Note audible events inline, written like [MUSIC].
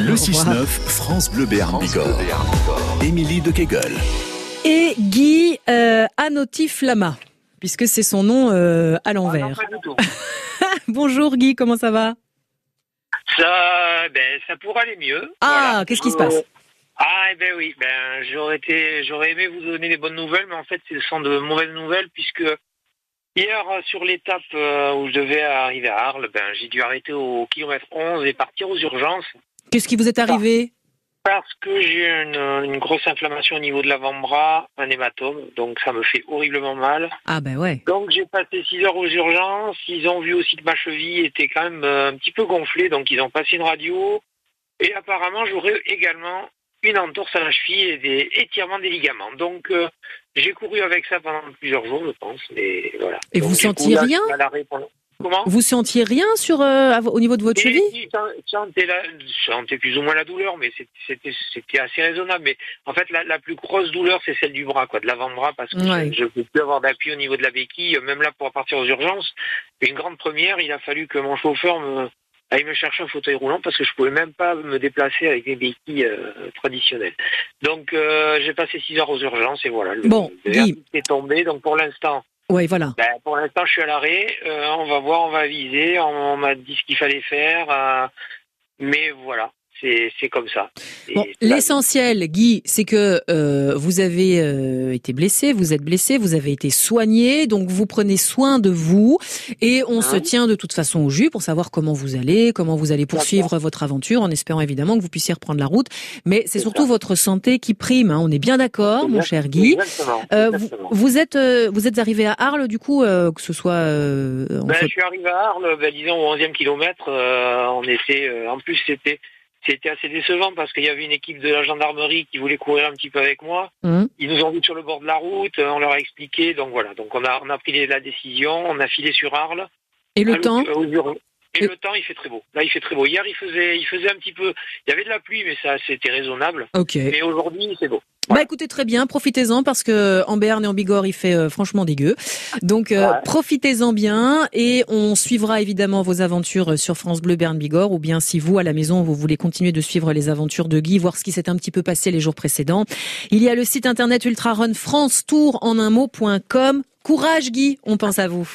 Le 6-9, France Bleu Béarn Bigorre. Émilie de Kegel. Et Guy euh, Anotti Flama, puisque c'est son nom euh, à l'envers. Ah tout. [LAUGHS] Bonjour Guy, comment ça va? Ça, ben, ça pourrait aller mieux. Ah, Voilà. qu'est-ce qui se passe? Ah, eh ben oui, ben, j'aurais été, j'aurais aimé vous donner des bonnes nouvelles, mais en fait, ce sont de mauvaises nouvelles puisque hier, euh, sur l'étape euh, où je devais arriver à Arles, ben, j'ai dû arrêter au kilomètre 11 et partir aux urgences Qu'est-ce qui vous est arrivé parce que j'ai une, une grosse inflammation au niveau de l'avant-bras, un hématome, donc ça me fait horriblement mal. Ah ben ouais. Donc j'ai passé 6 heures aux urgences. Ils ont vu aussi que ma cheville était quand même euh, un petit peu gonflée, donc ils ont passé une radio. Et apparemment, j'aurais également une entorse à la cheville et des étirements des ligaments. Donc euh, j'ai couru avec ça pendant plusieurs jours, je pense. Mais voilà. Et Donc, vous sentiez rien Comment Vous sentiez rien sur euh, au niveau de votre cheville je sentais, plus ou moins la douleur, mais c'était assez raisonnable. Mais en fait, la, la plus grosse douleur, c'est celle du bras, quoi, de l'avant-bras, parce que Ouais. je ne peux plus avoir d'appui au niveau de la béquille, même là pour partir aux urgences. Une grande première, il a fallu que mon chauffeur me aille me chercher un fauteuil roulant parce que je pouvais même pas me déplacer avec des béquilles euh, traditionnelles. Donc euh, j'ai passé six heures aux urgences et voilà. Le, Bon, le Guy. est tombé. Donc pour l'instant, Ouais, voilà. ben, pour l'instant, je suis à l'arrêt. Euh, on va voir, on va viser. On, m'a dit ce qu'il fallait faire. euh, mais voilà, c'est comme ça. Bon, l'essentiel, Guy, c'est que euh, vous avez euh, été blessé, vous êtes blessé, vous avez été soigné, donc vous prenez soin de vous et on se Hein tient de toute façon au jus pour savoir comment vous allez, comment vous allez poursuivre votre aventure, en espérant évidemment que vous puissiez reprendre la route. Mais c'est surtout ça. votre santé qui prime. hein. On est bien d'accord, mon cher Guy. Exactement. Euh, vous, vous êtes euh, vous êtes arrivé à Arles du coup, euh, que ce soit euh, en Ben, fait- je suis arrivé à Arles, ben, disons au 11e kilomètre. euh, on était, euh, en plus, c'était c'était assez décevant parce qu'il y avait une équipe de la gendarmerie qui voulait courir un petit peu avec moi. Hum. Ils nous ont vu sur le bord de la route, on leur a expliqué. Donc voilà, donc on a on a pris la décision, on a filé sur Arles. et le temps. euh, Et- le temps, il fait très beau. Là, il fait très beau. Hier, il faisait, il faisait un petit peu. Il y avait de la pluie, mais ça, c'était raisonnable. Ok. Mais aujourd'hui, c'est beau. Bah écoutez très bien, profitez-en parce que en Béarn et en Bigorre il fait euh, franchement dégueu. Donc euh, Ouais. profitez-en bien et on suivra évidemment vos aventures sur France Bleu Béarn Bigorre ou bien si vous à la maison vous voulez continuer de suivre les aventures de Guy, voir ce qui s'est un petit peu passé les jours précédents. Il y a le site internet Ultra Run France Tour en un mot.com. Courage Guy, on pense à vous.